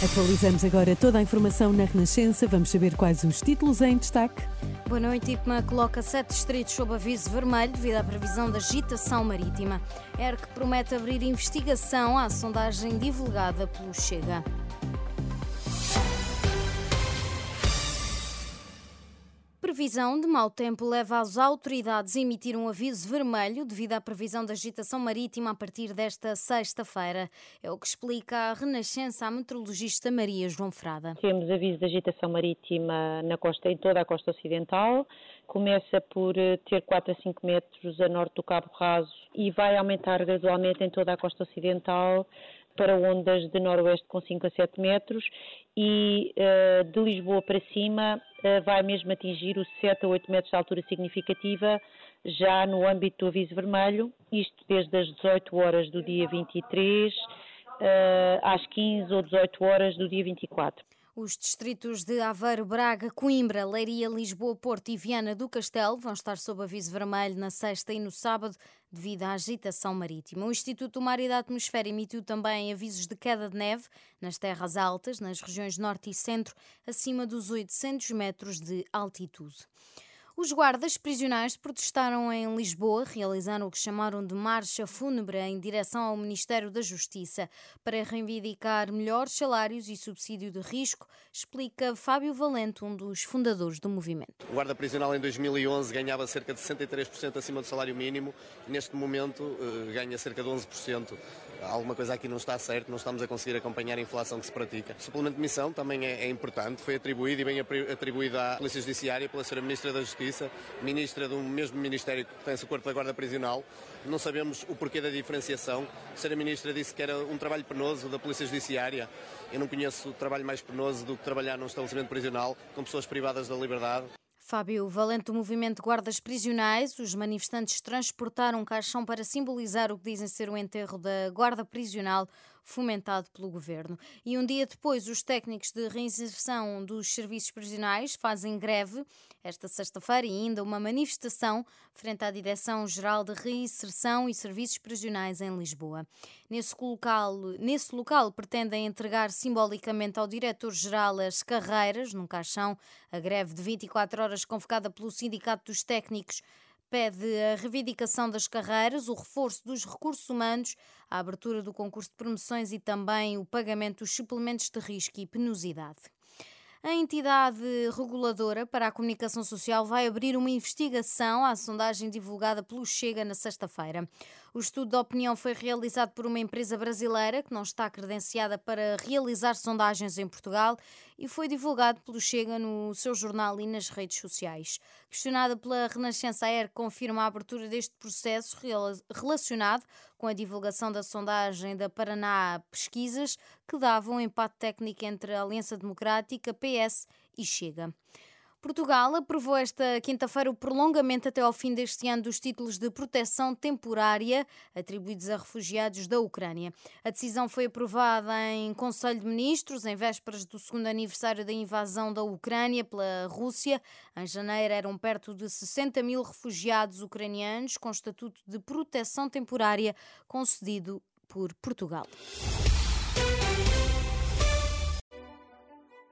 Atualizamos agora toda a informação na Renascença. Vamos saber quais os títulos em destaque. Boa noite. IPMA coloca sete distritos sob aviso vermelho devido à previsão da agitação marítima. ERC promete abrir investigação à sondagem divulgada pelo Chega. Previsão de mau tempo leva as autoridades a emitir um aviso vermelho devido à previsão de agitação marítima a partir desta sexta-feira. É o que explica a Renascença à meteorologista Maria João Frada. Temos aviso de agitação marítima na costa, em toda a costa ocidental. Começa por eh, ter 4 a 5 metros a norte do Cabo Raso e vai aumentar gradualmente em toda a costa ocidental para ondas de noroeste com 5 a 7 metros e uh, de Lisboa para cima uh, vai mesmo atingir os 7 a 8 metros de altura significativa já no âmbito do aviso vermelho, isto desde as 18 horas do dia 23 uh, eh, às 15 ou 18 horas do dia 24. Os distritos de Aveiro, Braga, Coimbra, Leiria, Lisboa, Porto e Viana do Castelo vão estar sob aviso vermelho na sexta e no sábado devido à agitação marítima. O Instituto do Mar e da Atmosfera emitiu também avisos de queda de neve nas terras altas, nas regiões norte e centro, acima dos 800 metros de altitude. Os guardas prisionais protestaram em Lisboa, realizaram o que chamaram de marcha fúnebre em direção ao Ministério da Justiça para reivindicar melhores salários e subsídio de risco, explica Fábio Valente, um dos fundadores do movimento. O guarda prisional em 2011 ganhava cerca de 63% acima do salário mínimo, neste momento eh, ganha cerca de 11% alguma coisa aqui não está certo, não estamos a conseguir acompanhar a inflação que se pratica. O suplemento de missão também é, é importante, foi atribuído e bem atribuído à Polícia Judiciária pela Sra. Ministra da Justiça, Ministra do mesmo Ministério que pertence ao Corpo da Guarda Prisional. Não sabemos o porquê da diferenciação. A Sra. Ministra disse que era um trabalho penoso da Polícia Judiciária. Eu não conheço trabalho mais penoso do que trabalhar num estabelecimento prisional com pessoas privadas da liberdade. Fábio Valente do movimento Guardas Prisionais, os manifestantes transportaram um caixão para simbolizar o que dizem ser o enterro da guarda prisional fomentado pelo governo. E um dia depois, os técnicos de reinserção dos serviços prisionais fazem greve esta sexta-feira e ainda uma manifestação frente à Direção-Geral de Reinserção e Serviços Prisionais em Lisboa. Nesse local, nesse local pretendem entregar simbolicamente ao diretor-geral as carreiras num caixão. A greve de 24 horas convocada pelo Sindicato dos Técnicos pede a reivindicação das carreiras, o reforço dos recursos humanos, a abertura do concurso de promoções e também o pagamento dos suplementos de risco e penosidade. A entidade reguladora para a comunicação social vai abrir uma investigação à sondagem divulgada pelo Chega na sexta-feira. O estudo de opinião foi realizado por uma empresa brasileira que não está credenciada para realizar sondagens em Portugal e foi divulgado pelo Chega no seu jornal e nas redes sociais. Questionada pela Renascença Air, confirma a abertura deste processo relacionado com a divulgação da sondagem da Paraná Pesquisas, que dava um empate técnico entre a Aliança Democrática, PS e Chega. Portugal aprovou esta quinta-feira o prolongamento até ao fim deste ano dos títulos de proteção temporária atribuídos a refugiados da Ucrânia. A decisão foi aprovada em Conselho de Ministros em vésperas do segundo aniversário da invasão da Ucrânia pela Rússia. Em janeiro eram perto de 60 mil refugiados ucranianos com estatuto de proteção temporária concedido por Portugal.